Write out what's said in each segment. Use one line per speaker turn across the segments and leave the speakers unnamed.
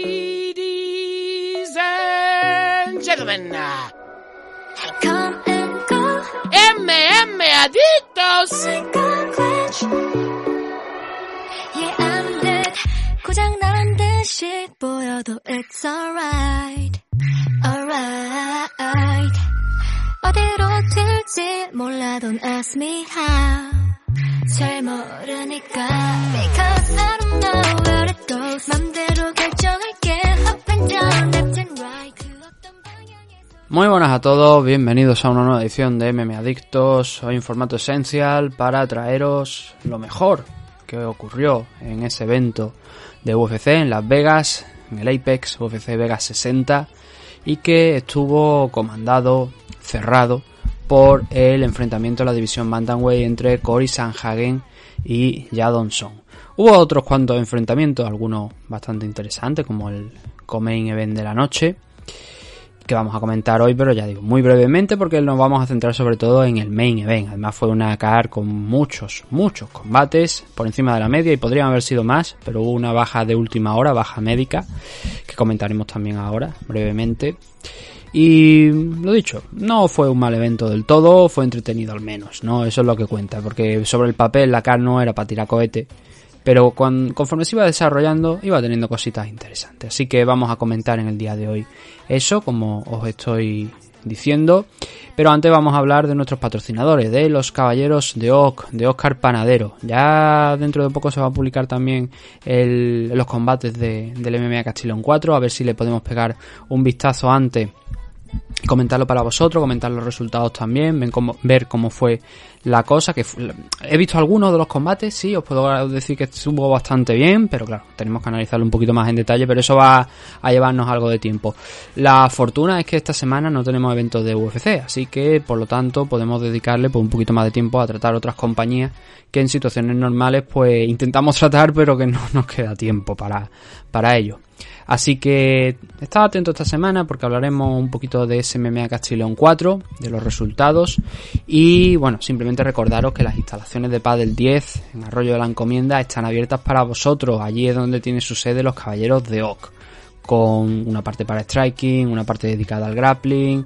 Ladies and gentlemen,
Come and go,
MM Adictos.
like a glitch. Yeah, I'm dead. 고장 나란 듯이 보여도 it's alright. Alright. 어디로 튈지 몰라 don't ask me how. 잘 모르니까. Because I don't know where it goes. 맘대로 결정할게. Up and down, left and right. 그 어떤 방향에서.
Muy buenas a todos, bienvenidos a una nueva edición de MM Adictos, hoy en formato esencial para traeros lo mejor que ocurrió en ese evento de UFC en Las Vegas, en el Apex UFC Vegas 60 y que estuvo comandado, cerrado por el enfrentamiento de la división Bantamweight entre Cory Sanhagen y Jadonson. Hubo otros cuantos enfrentamientos, algunos bastante interesantes como el Comain Event de la noche que vamos a comentar hoy, pero ya digo, muy brevemente porque nos vamos a centrar sobre todo en el main event. Además fue una car con muchos, muchos combates por encima de la media y podrían haber sido más, pero hubo una baja de última hora, baja médica, que comentaremos también ahora, brevemente. Y lo dicho, no fue un mal evento del todo, fue entretenido al menos, ¿no? Eso es lo que cuenta, porque sobre el papel la car no era para tirar cohete, pero cuan- conforme se iba desarrollando iba teniendo cositas interesantes. Así que vamos a comentar en el día de hoy eso, como os estoy diciendo. Pero antes vamos a hablar de nuestros patrocinadores, de los caballeros de Oc, de Oscar Panadero. Ya dentro de poco se va a publicar también los combates de- del MMA Castillón 4, a ver si le podemos pegar un vistazo antes comentarlo para vosotros, comentar los resultados también, ven cómo, ver cómo fue la cosa. que He visto algunos de los combates, sí, os puedo decir que estuvo bastante bien, pero claro, tenemos que analizarlo un poquito más en detalle, pero eso va a llevarnos algo de tiempo. La fortuna es que esta semana no tenemos eventos de UFC, así que por lo tanto podemos dedicarle pues, un poquito más de tiempo a tratar otras compañías que en situaciones normales pues intentamos tratar, pero que no nos queda tiempo para, para ello. Así que estad atento esta semana porque hablaremos un poquito de SMMA Castillón 4, de los resultados y bueno, simplemente recordaros que las instalaciones de Padel 10 en Arroyo de la Encomienda están abiertas para vosotros. Allí es donde tiene su sede los Caballeros de Oc, con una parte para striking, una parte dedicada al grappling,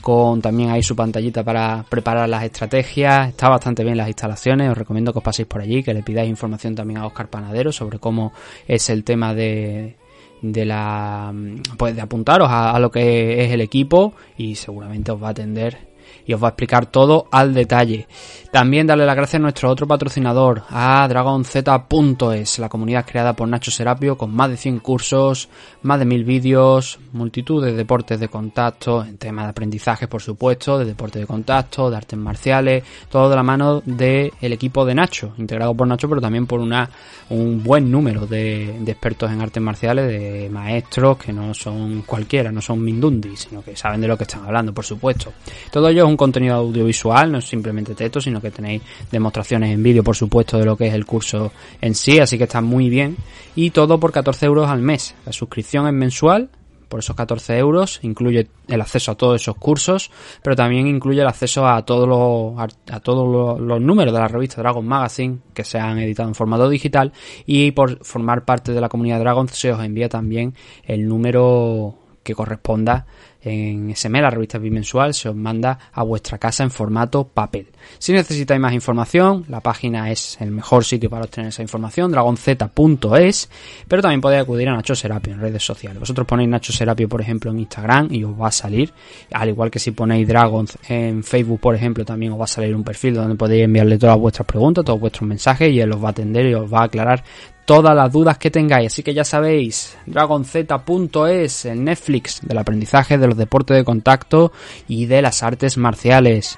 con también ahí su pantallita para preparar las estrategias. Está bastante bien las instalaciones, os recomiendo que os paséis por allí, que le pidáis información también a Oscar Panadero sobre cómo es el tema de de la pues de apuntaros a, a lo que es el equipo y seguramente os va a atender y os va a explicar todo al detalle. También darle las gracias a nuestro otro patrocinador, a DragonZ.es, la comunidad creada por Nacho Serapio con más de 100 cursos, más de 1000 vídeos, multitud de deportes de contacto, en tema de aprendizaje por supuesto, de deporte de contacto, de artes marciales, todo de la mano del equipo de Nacho, integrado por Nacho pero también por una un buen número de, de expertos en artes marciales, de maestros que no son cualquiera, no son mindundi, sino que saben de lo que están hablando, por supuesto. Todo ello es un contenido audiovisual, no es simplemente texto, sino que tenéis demostraciones en vídeo, por supuesto, de lo que es el curso en sí, así que está muy bien. Y todo por 14 euros al mes. La suscripción es mensual, por esos 14 euros, incluye el acceso a todos esos cursos, pero también incluye el acceso a todos los, a, todos los números de la revista Dragon Magazine que se han editado en formato digital y por formar parte de la comunidad Dragon se os envía también el número que corresponda en SME, la revista bimensual, se os manda a vuestra casa en formato papel. Si necesitáis más información, la página es el mejor sitio para obtener esa información, dragonz.es, pero también podéis acudir a Nacho Serapio en redes sociales. Vosotros ponéis Nacho Serapio, por ejemplo, en Instagram y os va a salir, al igual que si ponéis Dragons en Facebook, por ejemplo, también os va a salir un perfil donde podéis enviarle todas vuestras preguntas, todos vuestros mensajes y él os va a atender y os va a aclarar todas las dudas que tengáis. Así que ya sabéis, dragonz.es, el Netflix del aprendizaje de los deportes de contacto y de las artes marciales.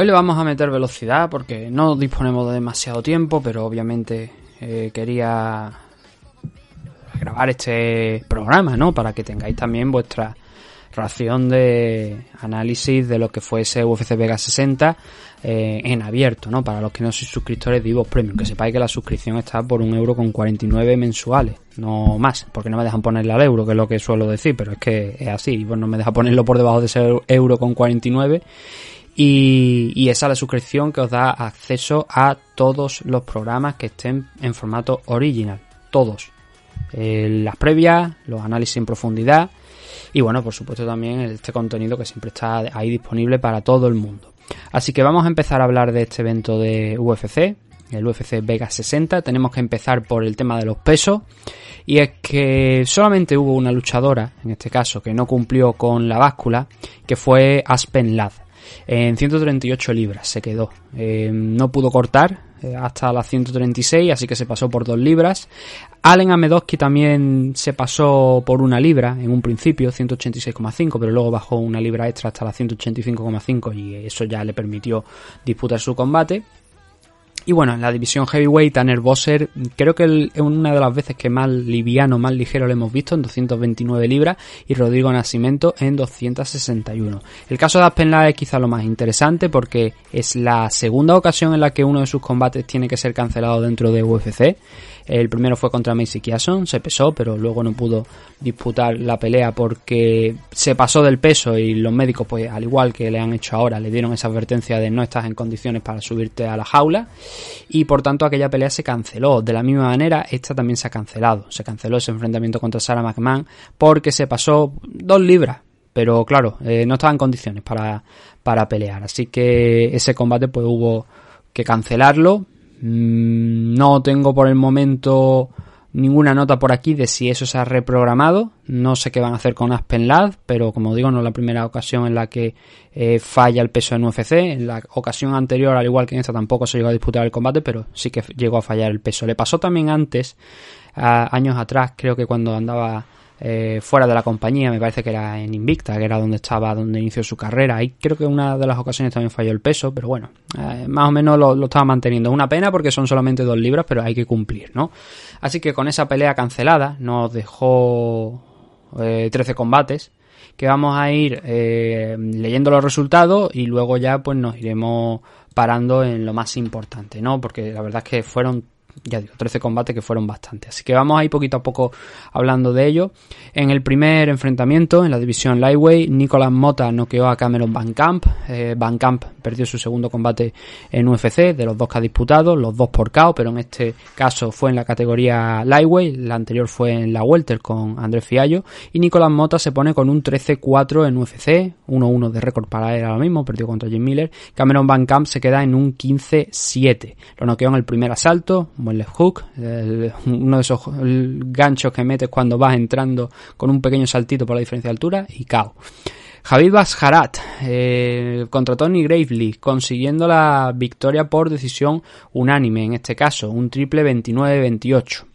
Hoy le vamos a meter velocidad porque no disponemos de demasiado tiempo, pero obviamente eh, quería grabar este programa, ¿no? Para que tengáis también vuestra ración de análisis de lo que fue ese UFC Vega 60 eh, en abierto, ¿no? Para los que no sois suscriptores de Ivo Premium, que sepáis que la suscripción está por un euro con 49 mensuales, no más, porque no me dejan ponerle al euro, que es lo que suelo decir, pero es que es así, Ivo no me deja ponerlo por debajo de ese euro con 49 y, esa es la suscripción que os da acceso a todos los programas que estén en formato original. Todos. Eh, las previas, los análisis en profundidad y bueno, por supuesto también este contenido que siempre está ahí disponible para todo el mundo. Así que vamos a empezar a hablar de este evento de UFC, el UFC Vega 60. Tenemos que empezar por el tema de los pesos. Y es que solamente hubo una luchadora, en este caso, que no cumplió con la báscula, que fue Aspen Ladd. En 138 libras se quedó. Eh, no pudo cortar eh, hasta las 136, así que se pasó por 2 libras. Allen Amedowski también se pasó por una libra en un principio, 186,5, pero luego bajó una libra extra hasta las 185,5 y eso ya le permitió disputar su combate. Y bueno, en la división heavyweight, Tanner Bosser, creo que es una de las veces que más liviano, más ligero lo hemos visto, en 229 libras, y Rodrigo Nascimento en 261. El caso de Aspen es quizá lo más interesante porque es la segunda ocasión en la que uno de sus combates tiene que ser cancelado dentro de UFC. El primero fue contra Macy Kiason, se pesó, pero luego no pudo disputar la pelea porque se pasó del peso y los médicos, pues al igual que le han hecho ahora, le dieron esa advertencia de no estás en condiciones para subirte a la jaula y por tanto aquella pelea se canceló. De la misma manera, esta también se ha cancelado. Se canceló ese enfrentamiento contra Sarah McMahon porque se pasó dos libras. Pero claro, eh, no estaba en condiciones para, para pelear. Así que ese combate pues hubo que cancelarlo no tengo por el momento ninguna nota por aquí de si eso se ha reprogramado. No sé qué van a hacer con Aspen Lad, pero como digo, no es la primera ocasión en la que eh, falla el peso en UFC. En la ocasión anterior, al igual que en esta, tampoco se llegó a disputar el combate, pero sí que llegó a fallar el peso. Le pasó también antes, años atrás, creo que cuando andaba eh, fuera de la compañía, me parece que era en Invicta, que era donde estaba, donde inició su carrera. Y creo que una de las ocasiones también falló el peso, pero bueno, eh, más o menos lo, estaba manteniendo. Una pena porque son solamente dos libras, pero hay que cumplir, ¿no? Así que con esa pelea cancelada nos dejó 13 eh, combates que vamos a ir leyendo los resultados y luego ya pues nos iremos parando en lo más importante, ¿no? Porque la verdad es que fueron ya digo, 13 combates que fueron bastantes. Así que vamos a ir poquito a poco hablando de ello. En el primer enfrentamiento, en la división Lightweight, Nicolas Mota noqueó a Cameron Van Camp. Eh, Van Camp perdió su segundo combate en UFC, de los dos que ha disputado, los dos por KO, pero en este caso fue en la categoría Lightweight, la anterior fue en la Welter con Andrés Fiallo, y Nicolas Mota se pone con un 13-4 en UFC, 1-1 de récord para él ahora mismo, perdió contra Jim Miller. Cameron Van Camp se queda en un 15-7. Lo noqueó en el primer asalto, el left hook, uno de esos ganchos que metes cuando vas entrando con un pequeño saltito por la diferencia de altura y cao. Javid Basharat eh, contra Tony Gravely, consiguiendo la victoria por decisión unánime, en este caso, un triple 29-28.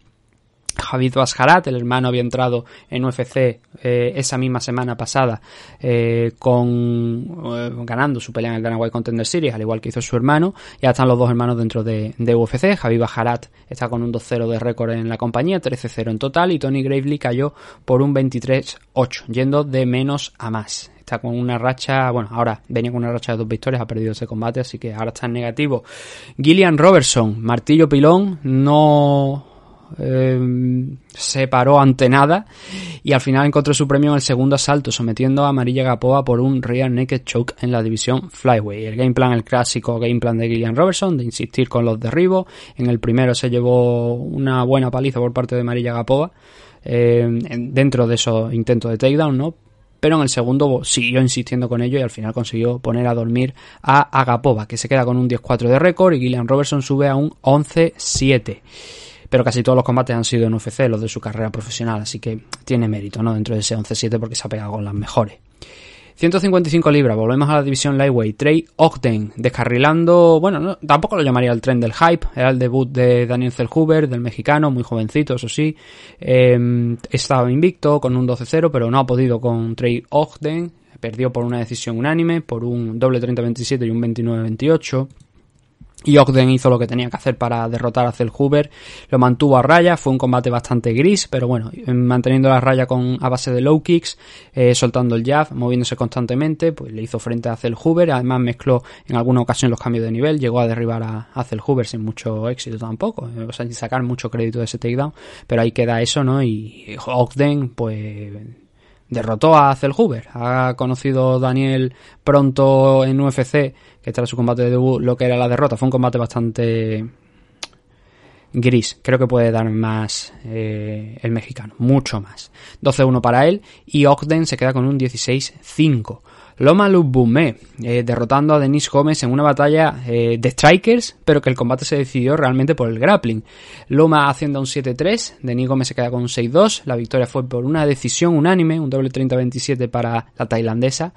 Javid Basharat, el hermano, había entrado en UFC eh, esa misma semana pasada eh, con eh, ganando su pelea en el Dana White Contender Series, al igual que hizo su hermano. Ya están los dos hermanos dentro de, UFC. Javid Basharat está con un 2-0 de récord en la compañía, 13-0 en total, y Tony Gravely cayó por un 23-8, yendo de menos a más está con una racha, bueno, ahora venía con una racha de dos victorias, ha perdido ese combate, así que ahora está en negativo. Gillian Robertson, martillo pilón, no eh, se paró ante nada y al final encontró su premio en el segundo asalto, sometiendo a Amarilla Gapoa por un rear naked choke en la división Flyway. El game plan, el clásico game plan de Gillian Robertson, de insistir con los derribos. En el primero se llevó una buena paliza por parte de Amarilla Gapoa eh, dentro de esos intentos de takedown, ¿no? pero en el segundo siguió insistiendo con ello y al final consiguió poner a dormir a Agapova, que se queda con un 10-4 de récord y Gillian Robertson sube a un 11-7 pero casi todos los combates han sido en UFC, los de su carrera profesional, así que tiene mérito, ¿no? Dentro de ese 11-7 porque se ha pegado con las mejores. 155 libras, volvemos a la división Lightweight. Trey Ogden, descarrilando, bueno, tampoco lo llamaría el tren del hype, era el debut de Daniel Zellhuber, del mexicano, muy jovencito, eso sí. Eh, estaba invicto con un 12-0, pero no ha podido con Trey Ogden, perdió por una decisión unánime, por un doble 30-27 y un 29-28. Y Ogden hizo lo que tenía que hacer para derrotar a Cell Hoover. Lo mantuvo a raya. Fue un combate bastante gris, pero bueno, manteniendo la raya con, a base de low kicks, eh, soltando el jab, moviéndose constantemente, pues le hizo frente a Cell Hoover. Además, mezcló en alguna ocasión los cambios de nivel. Llegó a derribar a, a Cell sin mucho éxito tampoco. O sea, sin sacar mucho crédito de ese takedown. Pero ahí queda eso, ¿no? Y Ogden, pues derrotó a Cell Hoover. Ha conocido Daniel pronto en UFC, que tras su combate de debut, lo que era la derrota. Fue un combate bastante gris. Creo que puede dar más eh, el mexicano, mucho más. 12-1 para él y Ogden se queda con un 16-5. Loma Lubumé, eh, derrotando a Denis Gómez en una batalla eh, de strikers, pero que el combate se decidió realmente por el grappling. Loma haciendo un 7-3, Denis Gómez se queda con un 6-2, la victoria fue por una decisión unánime, un doble 30-27 para la tailandesa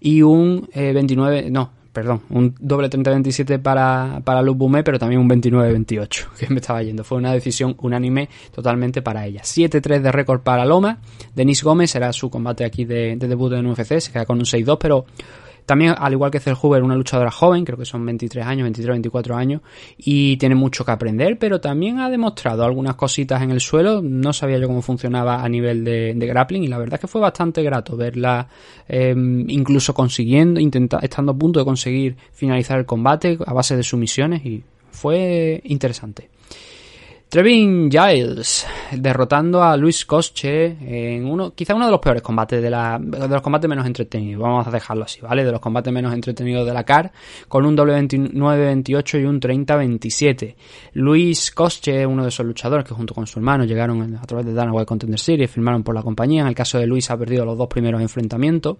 y un 29, eh, no, perdón, un doble 30-27 para, para Lubumé, pero también un 29-28, que me estaba yendo. Fue una decisión unánime totalmente para ella. 7-3 de récord para Loma. Denis Gómez era su combate aquí de, de debut en UFC, se queda con un 6-2, pero también, al igual que Hoover, una luchadora joven, creo que son 23 años, 23, 24 años, y tiene mucho que aprender, pero también ha demostrado algunas cositas en el suelo. No sabía yo cómo funcionaba a nivel de, grappling, y la verdad es que fue bastante grato verla em, incluso consiguiendo, intentando, estando a punto de conseguir finalizar el combate a base de sumisiones, y fue interesante. Trevin Giles derrotando a Luis Cosche en uno, quizá uno de los peores combates de la, de los combates menos entretenidos, vamos a dejarlo así, ¿vale? De los combates menos entretenidos de la CAR, con un doble 29-28 y un 30-27. Luis Cosche, uno de esos luchadores que junto con su hermano llegaron a través de Dana White Contender Series, firmaron por la compañía. En el caso de Luis ha perdido los dos primeros enfrentamientos.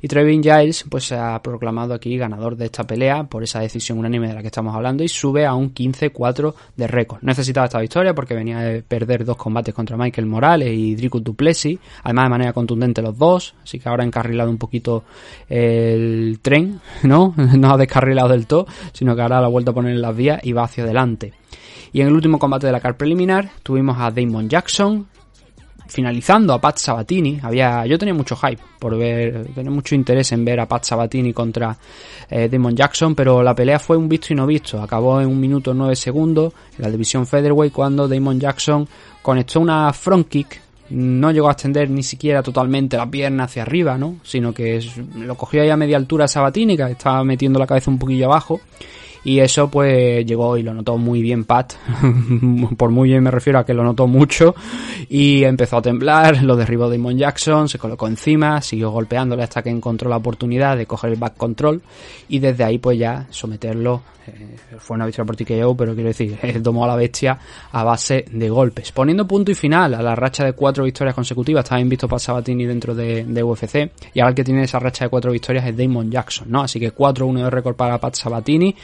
Y Trevin Giles, pues se ha proclamado aquí ganador de esta pelea por esa decisión unánime de la que estamos hablando y sube a un 15-4 de récord. Necesitaba esta victoria porque venía de perder dos combates contra Michael Morales y Dricus Duplessis, además de manera contundente los dos, así que ahora ha encarrilado un poquito el tren, ¿no? No ha descarrilado del todo, sino que ahora lo ha vuelto a poner en las vías y va hacia adelante. Y en el último combate de la car preliminar tuvimos a Damon Jackson, finalizando a Pat Sabatini, había, yo tenía mucho hype por ver, tenía mucho interés en ver a Pat Sabatini contra eh, Damon Jackson, pero la pelea fue un visto y no visto, acabó en un minuto nueve segundos en la división featherweight cuando Damon Jackson conectó una front kick, no llegó a extender ni siquiera totalmente la pierna hacia arriba, ¿no? Sino que lo cogió ahí a media altura Sabatini, que estaba metiendo la cabeza un poquillo abajo y eso pues llegó y lo notó muy bien Pat. Por muy bien me refiero a que lo notó mucho. Y empezó a temblar, lo derribó Damon Jackson, se colocó encima, siguió golpeándole hasta que encontró la oportunidad de coger el back control. Y desde ahí pues ya someterlo. Eh, fue una victoria por TKO, pero quiero decir, tomó a la bestia a base de golpes. Poniendo punto y final a la racha de cuatro victorias consecutivas. Estaba visto para Sabatini dentro de, de, UFC. Y ahora el que tiene esa racha de cuatro victorias es Damon Jackson, ¿no? Así que 4-1 de récord para Pat Sabatini.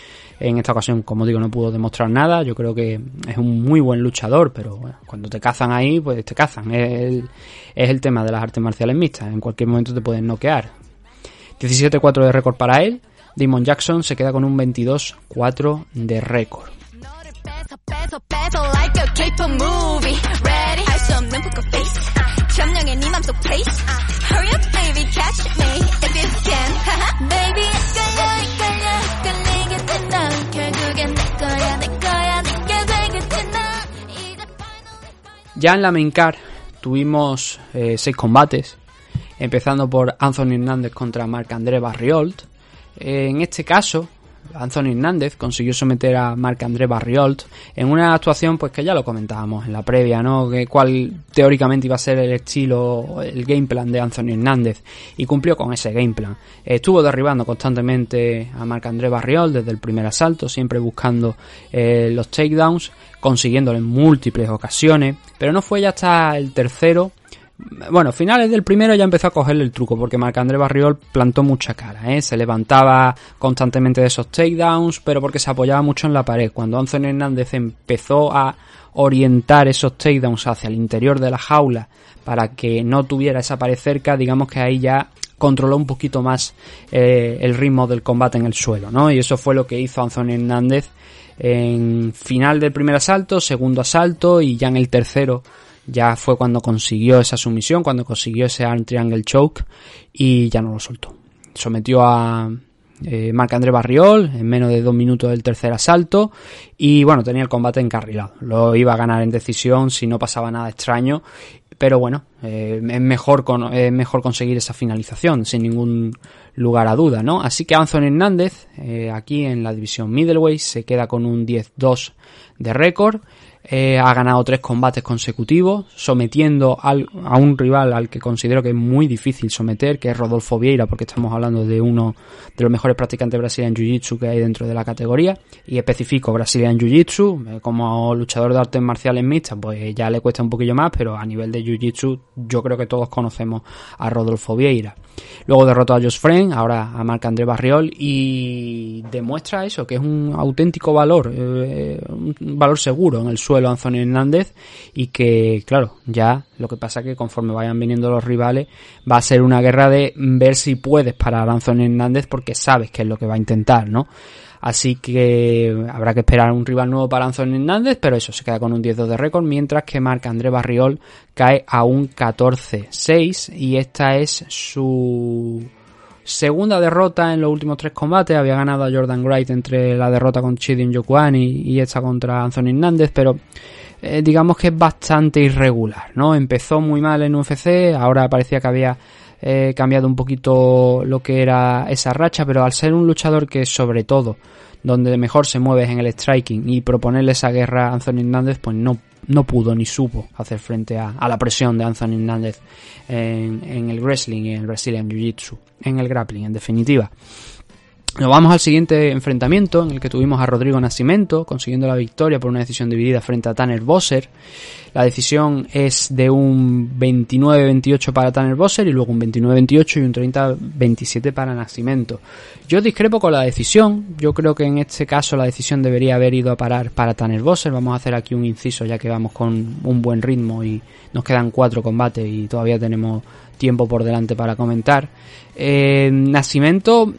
En esta ocasión, como digo, no pudo demostrar nada. Yo creo que es un muy buen luchador, pero bueno, cuando te cazan ahí, pues te cazan. Es el, es el tema de las artes marciales mixtas. En cualquier momento te pueden noquear. 17-4 de récord para él. Damon Jackson se queda con un 22-4 de récord. Ya en la main tuvimos eh, seis combates, empezando por Anthony Hernández contra Marc André Barriolt. en este caso, Anthony Hernández consiguió someter a Marc-André Barriolt en una actuación pues que ya lo comentábamos en la previa, ¿no? Que cuál teóricamente iba a ser el estilo, el game plan de Anthony Hernández y cumplió con ese game plan. Estuvo derribando constantemente a Marc-André Barriolt desde el primer asalto, siempre buscando eh, los takedowns, consiguiéndolo en múltiples ocasiones, pero no fue ya hasta el tercero bueno, finales del primero ya empezó a cogerle el truco, porque Marc-André Barriol plantó mucha cara, ¿eh? se levantaba constantemente de esos takedowns, pero porque se apoyaba mucho en la pared. Cuando Anthony Hernández empezó a orientar esos takedowns hacia el interior de la jaula para que no tuviera esa pared cerca, digamos que ahí ya controló un poquito más eh, el ritmo del combate en el suelo, ¿no? Y eso fue lo que hizo Anthony Hernández en final del primer asalto, segundo asalto y ya en el tercero ya fue cuando consiguió esa sumisión, cuando consiguió ese arm triangle choke y ya no lo soltó. sometió a eh, Marc-André Barriol en menos de dos minutos del tercer asalto y bueno, tenía el combate encarrilado. Lo iba a ganar en decisión si no pasaba nada extraño, pero bueno, eh, es, mejor con, es mejor conseguir esa finalización sin ningún lugar a duda, ¿no? Así que Anthony Hernández, eh, aquí en la división middleweight, se queda con un 10-2 de récord. Eh, ha ganado tres combates consecutivos, sometiendo al, a un rival al que considero que es muy difícil someter, que es Rodolfo Vieira, porque estamos hablando de uno de los mejores practicantes brasileños Jiu-Jitsu que hay dentro de la categoría, y especifico Brazilian Jiu-Jitsu, eh, como luchador de artes marciales mixtas, pues ya le cuesta un poquillo más, pero a nivel de Jiu-Jitsu yo creo que todos conocemos a Rodolfo Vieira. Luego derrotó a Josh Friend, ahora a Marc André Barriol y demuestra eso, que es un auténtico valor, eh, un valor seguro en el suelo Anthony Hernández y que, claro, ya lo que pasa que conforme vayan viniendo los rivales va a ser una guerra de ver si puedes parar a Hernández porque sabes que es lo que va a intentar, ¿no? Así que habrá que esperar un rival nuevo para Anthony Hernández, pero eso se queda con un 10-2 de récord, mientras que Marc André Barriol cae a un 14-6 y esta es su segunda derrota en los últimos tres combates. Había ganado a Jordan Wright entre la derrota con Chidin Yokuani y esta contra Anthony Hernández, pero eh, digamos que es bastante irregular, ¿no? Empezó muy mal en UFC, ahora parecía que había eh, cambiado un poquito lo que era esa racha, pero al ser un luchador que sobre todo donde mejor se mueve es en el striking y proponerle esa guerra a Anthony Hernández, pues no, no pudo ni supo hacer frente a, la presión de Anthony Hernández en, en, el wrestling y en el Brazilian Jiu-Jitsu, en el grappling en definitiva. Nos vamos al siguiente enfrentamiento en el que tuvimos a Rodrigo Nascimento consiguiendo la victoria por una decisión dividida frente a Tanner Bosser. La decisión es de un 29-28 para Tanner Bosser y luego un 29-28 y un 30-27 para Nascimento. Yo discrepo con la decisión. Yo creo que en este caso la decisión debería haber ido a parar para Tanner Bosser. Vamos a hacer aquí un inciso ya que vamos con un buen ritmo y nos quedan cuatro combates y todavía tenemos tiempo por delante para comentar. Eh, Nascimento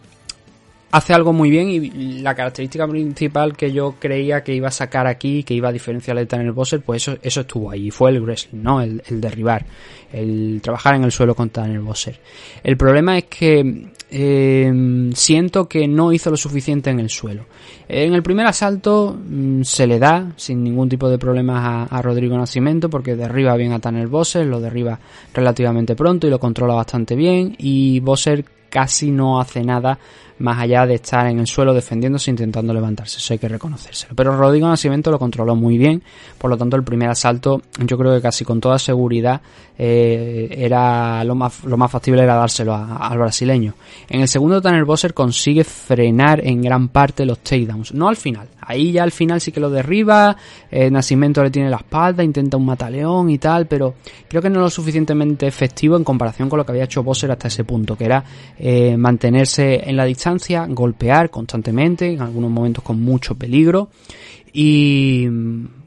hace algo muy bien y la característica principal que yo creía que iba a sacar aquí, que iba a diferenciar el Tanner Bosser, pues eso, eso estuvo ahí, fue el wrestling, ¿no? El, derribar, el trabajar en el suelo con Tanner Bosser. El problema es que eh, siento que no hizo lo suficiente en el suelo. En el primer asalto mm, se le da sin ningún tipo de problemas a, Rodrigo Nacimiento porque derriba bien a Tanner Bosser, lo derriba relativamente pronto y lo controla bastante bien y Bosser casi no hace nada más allá de estar en el suelo defendiéndose intentando levantarse, eso hay que reconocérselo. Pero Rodrigo Nascimento lo controló muy bien, por lo tanto el primer asalto yo creo que casi con toda seguridad eh, era lo más, lo más factible era dárselo al brasileño. En el segundo Tanner Bosser consigue frenar en gran parte los takedowns, no al final, ahí ya al final sí que lo derriba, eh, Nascimento le tiene la espalda, intenta un mataleón y tal, pero creo que no es lo suficientemente efectivo en comparación con lo que había hecho Bosser hasta ese punto, que era eh, mantenerse en la distancia golpear constantemente, en algunos momentos con mucho peligro y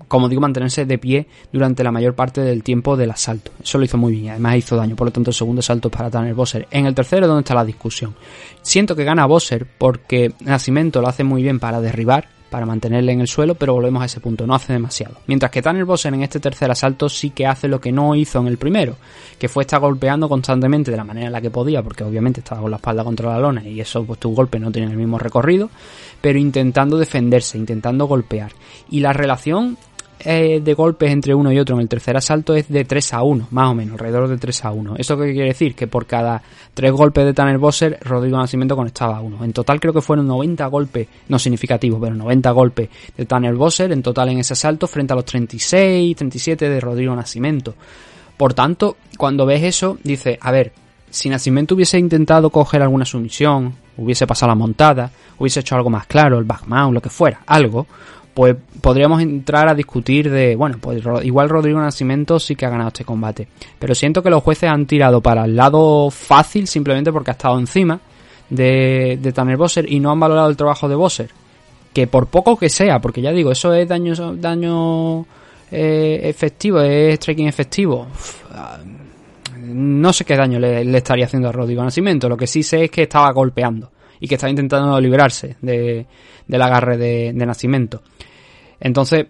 como digo, mantenerse de pie durante la mayor parte del tiempo del asalto. Eso lo hizo muy bien, además hizo daño, por lo tanto el segundo asalto es para Tanner Bosser. En el tercero, ¿dónde está la discusión? Siento que gana Bosser porque Nacimiento lo hace muy bien para derribar, para mantenerle en el suelo, pero volvemos a ese punto, no hace demasiado. Mientras que Tanner Bosser en este tercer asalto sí que hace lo que no hizo en el primero, que fue estar golpeando constantemente de la manera en la que podía, porque obviamente estaba con la espalda contra la lona y eso pues tu golpe no tiene el mismo recorrido, pero intentando defenderse, intentando golpear. Y la relación eh, de golpes entre uno y otro en el tercer asalto es de 3 a 1, más o menos, alrededor de 3 a 1. ¿Eso qué quiere decir? Que por cada 3 golpes de Tanner Bosser, Rodrigo Nacimiento conectaba a uno. En total creo que fueron 90 golpes, no significativos, pero 90 golpes de Tanner Bosser en total en ese asalto frente a los 36, 37 de Rodrigo Nacimiento. Por tanto, cuando ves eso, dices, a ver, si Nacimiento hubiese intentado coger alguna sumisión, hubiese pasado la montada, hubiese hecho algo más claro, el backmount, lo que fuera, algo, pues podríamos entrar a discutir de, bueno, pues igual Rodrigo Nacimiento sí que ha ganado este combate. Pero siento que los jueces han tirado para el lado fácil simplemente porque ha estado encima de, de Tanner Bosser y no han valorado el trabajo de Bosser. Que por poco que sea, porque ya digo, eso es daño, daño eh, efectivo, es striking efectivo. no sé qué daño le, estaría haciendo a Rodrigo Nacimiento. Lo que sí sé es que estaba golpeando y que estaba intentando librarse de, del agarre de, de Nacimiento. Entonces,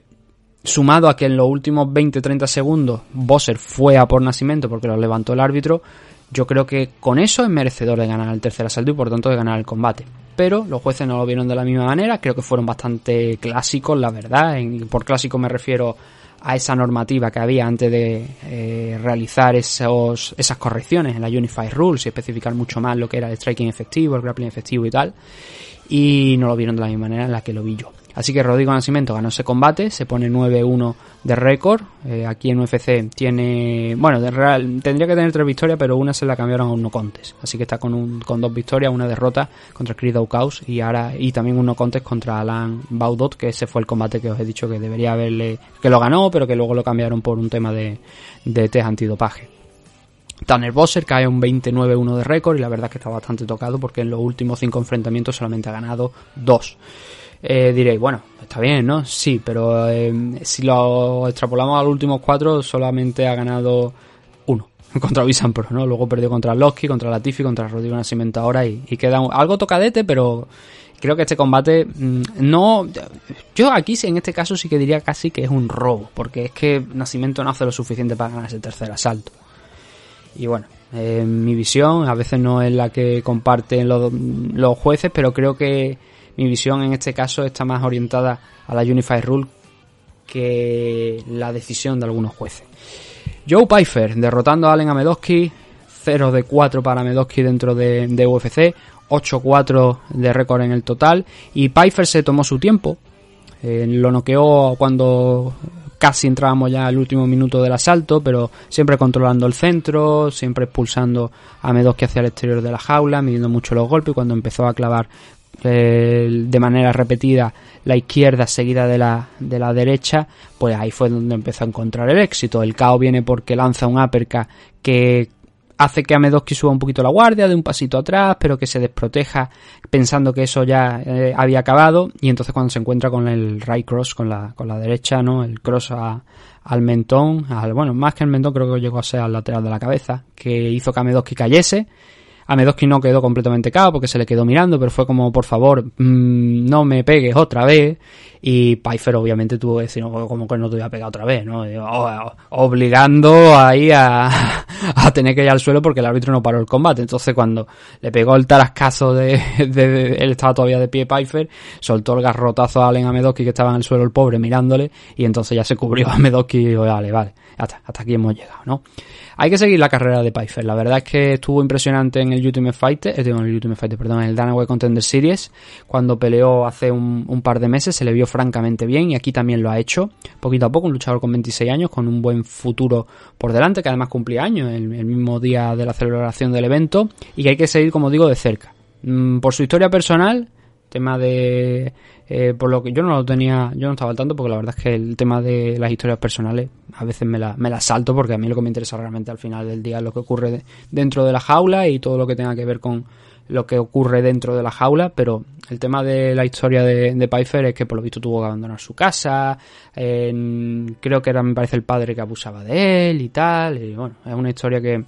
sumado a que en los últimos 20-30 segundos Bosser fue a por Nacimiento porque lo levantó el árbitro, Yo creo que con eso es merecedor de ganar el tercer asalto y por tanto de ganar el combate. Pero los jueces no lo vieron de la misma manera, creo que fueron bastante clásicos, la verdad. por clásico me refiero a esa normativa que había antes de eh, realizar esos, esas correcciones en la Unified Rules y especificar mucho más lo que era el striking efectivo, el grappling efectivo y tal. Y no lo vieron de la misma manera en la que lo vi yo. Así que Rodrigo Nacimiento ganó ese combate, se pone 9-1 de récord. Eh, aquí en UFC tiene, bueno, de real, tendría que tener tres victorias, pero una se la cambiaron a un no contest. Así que está con, un, con dos victorias, una derrota contra Chris Daukaus y ahora y también un no contest contra Alan Baudot, que ese fue el combate que os he dicho que debería haberle, que lo ganó, pero que luego lo cambiaron por un tema de, de test antidopaje. Tanner Bosser cae un 29-1 de récord y la verdad es que está bastante tocado porque en los últimos cinco enfrentamientos solamente ha ganado dos. Eh, diréis, bueno, está bien, ¿no? Sí, pero eh, si lo extrapolamos a los últimos cuatro, solamente ha ganado uno contra Visan Pro, ¿no? Luego perdió contra Losky, contra Latifi, contra Rodrigo Nascimento ahora y, queda algo tocadete, pero creo que este combate mm, no. Yo aquí, en este caso, sí que diría casi que es un robo, porque es que Nacimiento no hace lo suficiente para ganar ese tercer asalto. Y bueno, eh, mi visión a veces no es la que comparten los jueces, pero creo que mi visión en este caso está más orientada a la Unified Rule que la decisión de algunos jueces. Joe Pfeiffer derrotando a Allen Amedowski, 0 de 4 para Amedowski dentro de, UFC, 8-4 de récord en el total y Pfeiffer se tomó su tiempo, eh, lo noqueó cuando casi entrábamos ya al último minuto del asalto, pero siempre controlando el centro, siempre expulsando a Medowski hacia el exterior de la jaula, midiendo mucho los golpes y cuando empezó a clavar eh, de manera repetida la izquierda seguida de la, de la derecha, pues ahí fue donde empezó a encontrar el éxito. El caos viene porque lanza un uppercut que hace que Amedowski suba un poquito la guardia, de un pasito atrás, pero que se desproteja pensando que eso ya eh, había acabado y entonces cuando se encuentra con el right cross, con la, con la derecha, ¿no? El cross al mentón, al, bueno, más que el mentón creo que llegó a ser al lateral de la cabeza, que hizo que Amedowski cayese Amedowski no quedó completamente cao porque se le quedó mirando, pero fue como, por favor, mm, no me pegues otra vez. Y Pfeiffer obviamente tuvo que decir, como que no te voy a pegar otra vez, ¿no? Obligando ahí a, a tener que ir al suelo porque el árbitro no paró el combate. Entonces cuando le pegó el tarascazo de, de, él estaba todavía de pie Pfeiffer, soltó el garrotazo a Allen Amedowski que estaba en el suelo el pobre mirándole y entonces ya se cubrió a Amedowski y dijo, vale, vale, hasta, hasta aquí hemos llegado, ¿no? Hay que seguir la carrera de Pfeiffer. La verdad es que estuvo impresionante en el Ultimate Fighter, eh, el Ultimate Fighter, perdón, en el Danaway Contender Series, cuando peleó hace un, par de meses, se le vio francamente bien y aquí también lo ha hecho, poquito a poco, un luchador con 26 años, con un buen futuro por delante, que además cumplía años, el, el mismo día de la celebración del evento, y que hay que seguir, como digo, de cerca. Mm, por su historia personal, tema de eh, por lo que yo no lo tenía yo no estaba al tanto porque la verdad es que el tema de las historias personales a veces me, la, me las salto porque a mí lo que me interesa realmente al final del día es lo que ocurre dentro de la jaula y todo lo que tenga que ver con lo que ocurre dentro de la jaula, pero el tema de la historia de, de Pfeiffer es que por lo visto tuvo que abandonar su casa, creo que era, me parece, el padre que abusaba de él y tal, y bueno, es una historia que,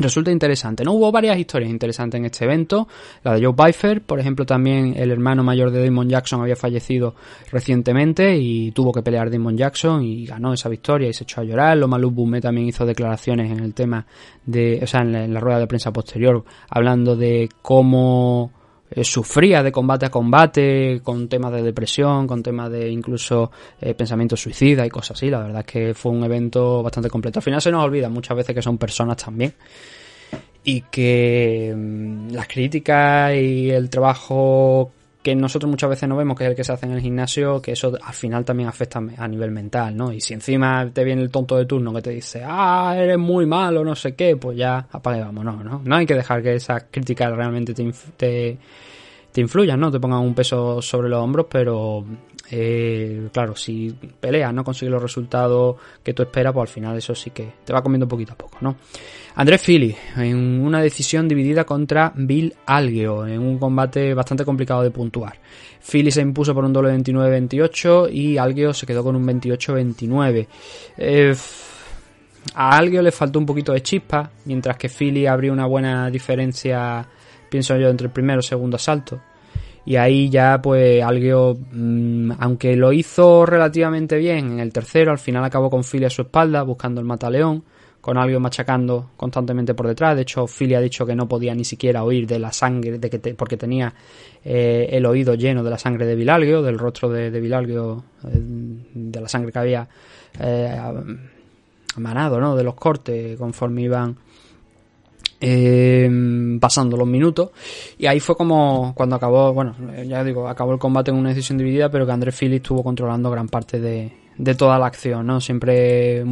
resulta interesante. No hubo varias historias interesantes en este evento. La de Joe Pfeiffer, por ejemplo, también el hermano mayor de Damon Jackson había fallecido recientemente y tuvo que pelear Damon Jackson y ganó esa victoria y se echó a llorar. Loma Bumé también hizo declaraciones en el tema de, o sea, en la, rueda de prensa posterior, hablando de cómo eh, sufría de combate a combate, con temas de depresión, con temas de incluso eh, pensamiento suicida y cosas así. La verdad es que fue un evento bastante completo. Al final se nos olvida muchas veces que son personas también y que mm, las críticas y el trabajo que nosotros muchas veces no vemos, que es el que se hace en el gimnasio, que eso al final también afecta a nivel mental, ¿no? Y si encima te viene el tonto de turno que te dice, ah, eres muy malo, no sé qué, pues ya apague, vamos, no, no. No hay que dejar que esas críticas realmente te, te, te influyan, ¿no? Te pongan un peso sobre los hombros, pero eh, claro, si peleas, no consigues los resultados que tú esperas, pues al final eso sí que te va comiendo poquito a poco, ¿no? Andrés Fili, en una decisión dividida contra Bill Algeo, en un combate bastante complicado de puntuar. Philly se impuso por un doble 29-28 y Algeo se quedó con un 28-29. Eh, a Algeo le faltó un poquito de chispa, mientras que Philly abrió una buena diferencia, pienso yo, entre el primero y segundo asalto. Y ahí ya, pues, Algeo, mm, aunque lo hizo relativamente bien en el tercero, al final acabó con Philly a su espalda, buscando el mataleón con algo machacando constantemente por detrás. De hecho, Philly ha dicho que no podía ni siquiera oír de la sangre, de que porque tenía eh, el oído lleno de la sangre de Vilalgio, del rostro de, de eh, de la sangre que había eh, manado, ¿no? De los cortes conforme iban eh, pasando los minutos y ahí fue como cuando acabó bueno ya digo acabó el combate en una decisión dividida pero que Andrés Phillips estuvo controlando gran parte de, de toda la acción no siempre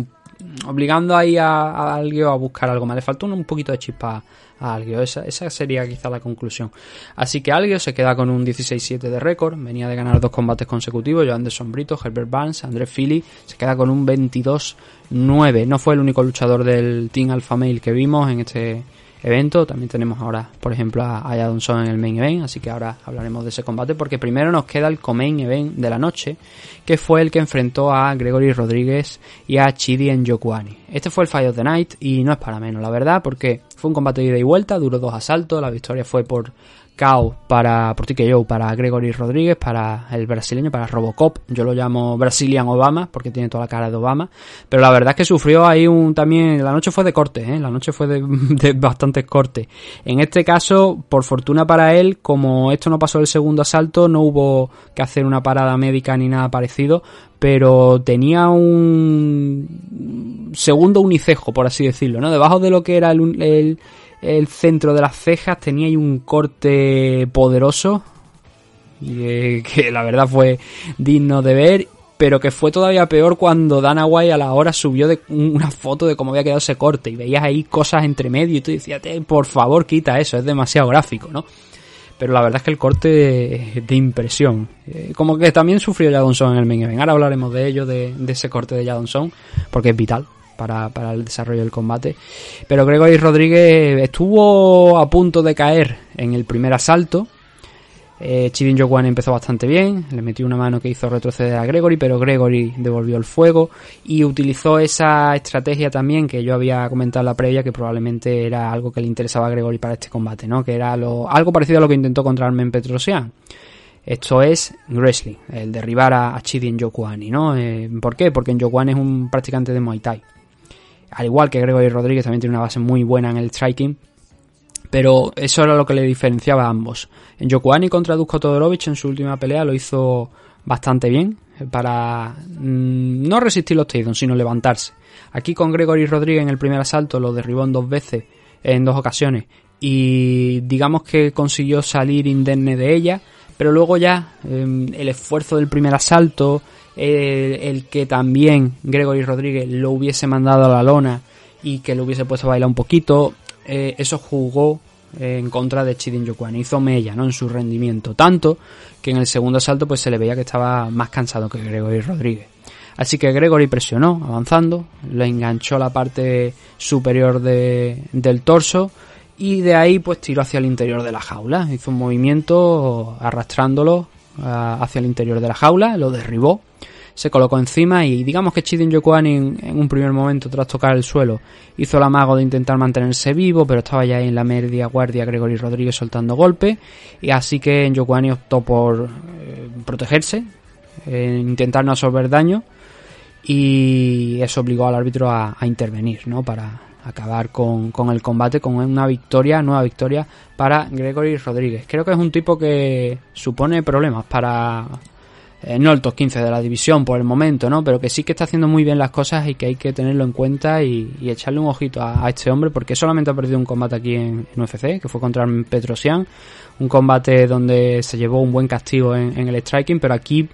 obligando ahí a, a alguien a buscar algo más. Le faltó un, poquito de chispa a alguien. Esa, esa sería quizá la conclusión. Así que alguien se queda con un 16-7 de récord. Venía de ganar dos combates consecutivos. Joan de Sombrito, Herbert Barnes, André Philly. Se queda con un 22-9. No fue el único luchador del Team Alpha Male que vimos en este evento. También tenemos ahora, por ejemplo, a Adamson en el main event, así que ahora hablaremos de ese combate porque primero nos queda el co-main event de la noche, que fue el que enfrentó a Gregory Rodríguez y a Chidi en Yokuani. Este fue el Fight of the Night y no es para menos, la verdad, porque fue un combate de ida y vuelta, duró dos asaltos, la victoria fue por KO para por Joe, para Gregory Rodríguez, para el brasileño, para Robocop. Yo lo llamo Brazilian Obama porque tiene toda la cara de Obama. Pero la verdad es que sufrió ahí un también. La noche fue de corte, ¿eh? la noche fue de, de bastantes cortes. En este caso, por fortuna para él, como esto no pasó el segundo asalto, no hubo que hacer una parada médica ni nada parecido. Pero tenía un segundo unicejo, por así decirlo, ¿no? Debajo de lo que era el, el el centro de las cejas tenía ahí un corte poderoso y eh, que la verdad fue digno de ver pero que fue todavía peor cuando Dana White a la hora subió de una foto de cómo había quedado ese corte y veías ahí cosas entre medio y tú decías, por favor quita eso, es demasiado gráfico, ¿no? Pero la verdad es que el corte de impresión. Eh, como que también sufrió Jadonson en el main event. Ahora hablaremos de ello, de, de ese corte de Jadonson, porque es vital para, para el desarrollo del combate. Pero Gregory Rodríguez estuvo a punto de caer en el primer asalto. Eh, Chidin empezó bastante bien, le metió una mano que hizo retroceder a Gregory, pero Gregory devolvió el fuego y utilizó esa estrategia también que yo había comentado en la previa, que probablemente era algo que le interesaba a Gregory para este combate, ¿no? Que era algo parecido a lo que intentó contra Armen Petrosian. Esto es wrestling, el derribar a, a Chidi en ¿no? Eh, ¿Por qué? Porque en Yokuani es un practicante de Muay Thai al igual que Gregory Rodríguez también tiene una base muy buena en el striking, pero eso era lo que le diferenciaba a ambos. En Yokuani contra Dusko Todorovic en su última pelea lo hizo bastante bien para mm, no resistir los takedowns, sino levantarse. Aquí con Gregory Rodríguez en el primer asalto lo derribó en dos veces, en dos ocasiones, y digamos que consiguió salir indemne de ella, pero luego ya em, el esfuerzo del primer asalto, el que también Gregory Rodríguez lo hubiese mandado a la lona y que lo hubiese puesto a bailar un poquito, eh, eso jugó en contra de Chidin Yokuan, hizo mella ¿no? en su rendimiento, tanto que en el segundo asalto pues se le veía que estaba más cansado que Gregory Rodríguez. Así que Gregory presionó, avanzando, le enganchó la parte superior de, del torso y de ahí pues tiró hacia el interior de la jaula, hizo un movimiento arrastrándolo hacia el interior de la jaula, lo derribó, se colocó encima y digamos que Chidin Yokuani en, un primer momento tras tocar el suelo hizo el amago de intentar mantenerse vivo, pero estaba ya en la media guardia Gregory Rodríguez soltando golpes y así que Yokuani optó por eh, protegerse, eh, intentar no absorber daño y eso obligó al árbitro a, a intervenir, ¿no? Para, acabar con, con, el combate con una victoria, nueva victoria para Gregory Rodríguez. Creo que es un tipo que supone problemas para eh, no el top 15 de la división por el momento, ¿no? Pero que sí que está haciendo muy bien las cosas y que hay que tenerlo en cuenta y, echarle un ojito a, este hombre porque solamente ha perdido un combate aquí en, UFC, que fue contra Petrosian, un combate donde se llevó un buen castigo en, el striking, pero aquí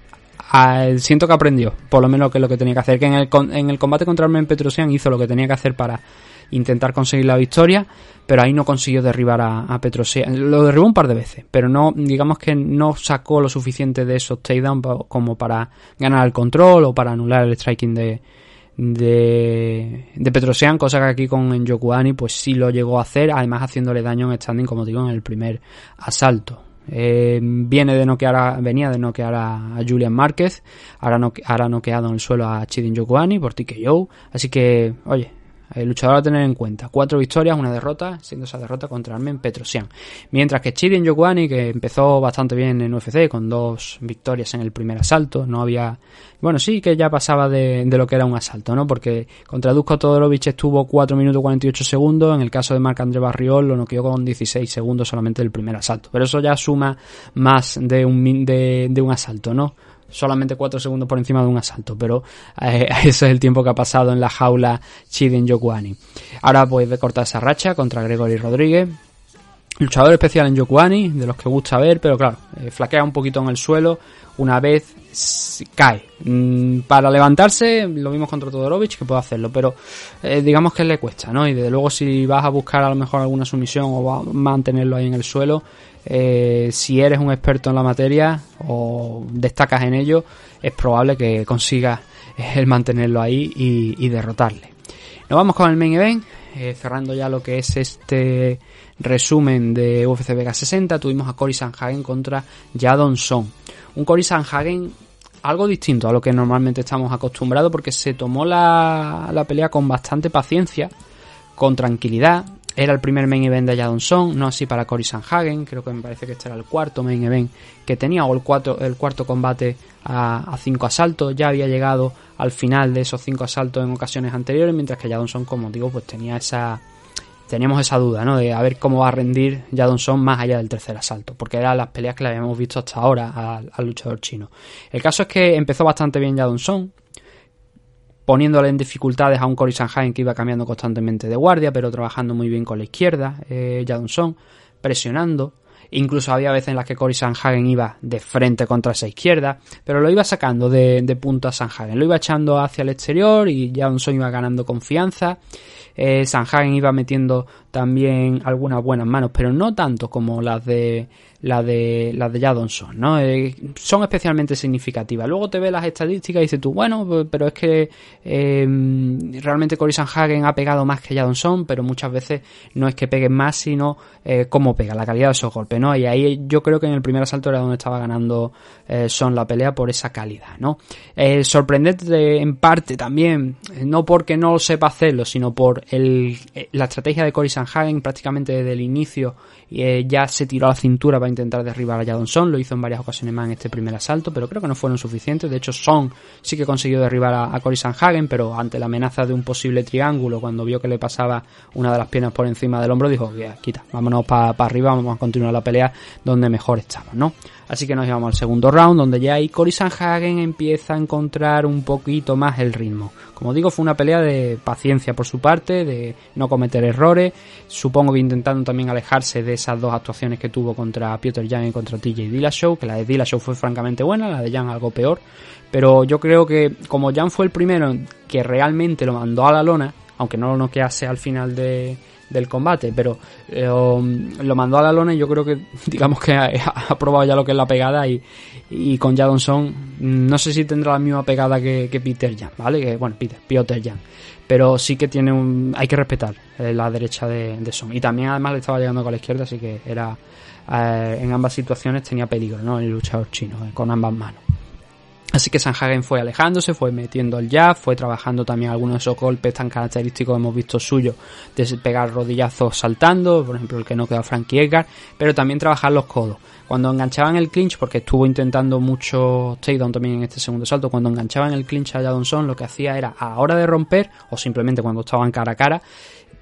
siento que aprendió, por lo menos que es lo que tenía que hacer, que en el, en el combate contra Armen Petrosian hizo lo que tenía que hacer para intentar conseguir la victoria, pero ahí no consiguió derribar a, a. Lo derribó un par de veces, pero no, digamos que no sacó lo suficiente de esos takedowns como para ganar el control o para anular el striking de, de, de Petrosian, cosa que aquí con Njokuani pues sí lo llegó a hacer, además haciéndole daño en standing, como digo, en el primer asalto. Eh, viene de noquear venía de noquear a, a Julian Márquez, ahora, no, ahora noqueado en el suelo a Chidin Yokuani por TKO, así que, oye, el luchador a tener en cuenta. Cuatro victorias, una derrota, siendo esa derrota contra Armen Petrosian. Mientras que Chidin Yokwani, que empezó bastante bien en UFC, con dos victorias en el primer asalto, no había... Bueno, sí que ya pasaba de, lo que era un asalto, ¿no? Porque contra Dusko Todorovic estuvo 4 minutos 48 segundos, en el caso de Marc André Barriol lo noqueó con 16 segundos solamente el primer asalto. Pero eso ya suma más de un, de, de un asalto, ¿no? Solamente 4 segundos por encima de un asalto, pero eh, ese es el tiempo que ha pasado en la jaula Chiden Yokuani. Ahora puede cortar esa racha contra Gregory Rodríguez. Luchador especial en Yokuani, de los que gusta ver, pero claro, eh, flaquea un poquito en el suelo una vez cae. Mm, para levantarse, lo mismo contra Todorovic, que puede hacerlo, pero eh, digamos que le cuesta, ¿no? Y desde luego si vas a buscar a lo mejor alguna sumisión o va a mantenerlo ahí en el suelo, eh, si eres un experto en la materia o destacas en ello, es probable que consigas el mantenerlo ahí y, derrotarle. Nos vamos con el main event, eh, cerrando ya lo que es este resumen de UFC Vega 60. Tuvimos a Cory Sanhagen contra Jadon Son. Un Cory Sanhagen algo distinto a lo que normalmente estamos acostumbrados porque se tomó la, la pelea con bastante paciencia, con tranquilidad, era el primer main event de Jadon Song, no así para Cory Sanhagen, creo que me parece que este era el cuarto main event que tenía, o el, cuarto, combate a, cinco asaltos, ya había llegado al final de esos cinco asaltos en ocasiones anteriores, mientras que Jadon Song, como digo, pues tenía esa, teníamos esa duda, ¿no? De a ver cómo va a rendir Jadon Song más allá del tercer asalto, porque eran las peleas que le habíamos visto hasta ahora al, luchador chino. El caso es que empezó bastante bien Jadon Song, poniéndole en dificultades a un Cory Sanhagen que iba cambiando constantemente de guardia, pero trabajando muy bien con la izquierda, eh, Jadon presionando. Incluso había veces en las que Cory Sanhagen iba de frente contra esa izquierda, pero lo iba sacando de, punto a Sanhagen. Lo iba echando hacia el exterior y Jadon iba ganando confianza. Eh, Sanhagen iba metiendo también algunas buenas manos, pero no tanto como las de la de las de Jadonson, ¿no? Eh, son especialmente significativas. Luego te ves las estadísticas y dices tú, bueno, pero es que eh, realmente Cory Sanhagen ha pegado más que Jadonson, pero muchas veces no es que pegue más, sino eh, cómo pega, la calidad de esos golpes, ¿no? Y ahí yo creo que en el primer asalto era donde estaba ganando Son la pelea por esa calidad, ¿no? sorprendente en parte también, no porque no sepa hacerlo, sino por el, la estrategia de Cory Sanhagen prácticamente desde el inicio ya se tiró a la cintura para intentar derribar a Jadon Son, lo hizo en varias ocasiones más en este primer asalto, pero creo que no fueron suficientes. De hecho, Son sí que consiguió derribar a, Cory Sanhagen, pero ante la amenaza de un posible triángulo, cuando vio que le pasaba una de las piernas por encima del hombro, dijo, ya, quita, vámonos para arriba, vamos a continuar la pelea donde mejor estamos, ¿no? Así que nos llevamos al segundo round, donde ya ahí Cory Sanhagen empieza a encontrar un poquito más el ritmo. Como digo, fue una pelea de paciencia por su parte, de no cometer errores. Supongo que intentando también alejarse de esas dos actuaciones que tuvo contra Peter Jan y contra TJ Dillashaw, que la de Dillashaw fue francamente buena, la de Jan algo peor. Pero yo creo que como Jan fue el primero que realmente lo mandó a la lona, aunque no lo noquease al final de, del combate, pero eh, lo mandó a la lona y yo creo que digamos que ha, probado ya lo que es la pegada y, y con Jadonson no sé si tendrá la misma pegada que, Peter Jan, ¿vale? Que, bueno, Peter, Peter Jan, pero sí que tiene un... hay que respetar eh, la derecha de, Son y también además le estaba llegando con la izquierda, así que era eh, en ambas situaciones tenía peligro, ¿no? El luchador chino, con ambas manos. Así que Sanhagen fue alejándose, fue metiendo el jab, fue trabajando también algunos de esos golpes tan característicos que hemos visto suyo de pegar rodillazos saltando, por ejemplo el que no quedó Frankie Edgar, pero también trabajar los codos. Cuando enganchaban el clinch, porque estuvo intentando mucho takedown también en este segundo salto, cuando enganchaban el clinch a Jadonson, lo que hacía era a hora de romper, o simplemente cuando estaban cara a cara,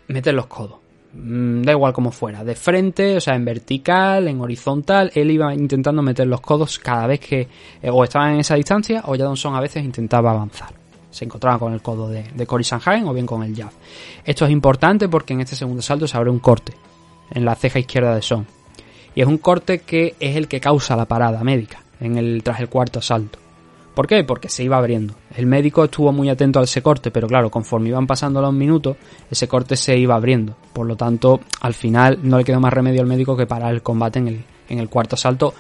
meter los codos. Mm, da igual como fuera, de frente, o sea, en vertical, en horizontal, él iba intentando meter los codos cada vez que eh, o estaba en esa distancia o Jadonson a veces intentaba avanzar. Se encontraba con el codo de, de Cory Sanhagen o bien con el jab. Esto es importante porque en este segundo salto se abre un corte en la ceja izquierda de Son. Y es un corte que es el que causa la parada médica en el, tras el cuarto salto. ¿Por qué? Porque se iba abriendo. El médico estuvo muy atento a ese corte, pero claro, conforme iban pasando los minutos, ese corte se iba abriendo. Por lo tanto, al final no le quedó más remedio al médico que parar el combate en el, en el cuarto salto.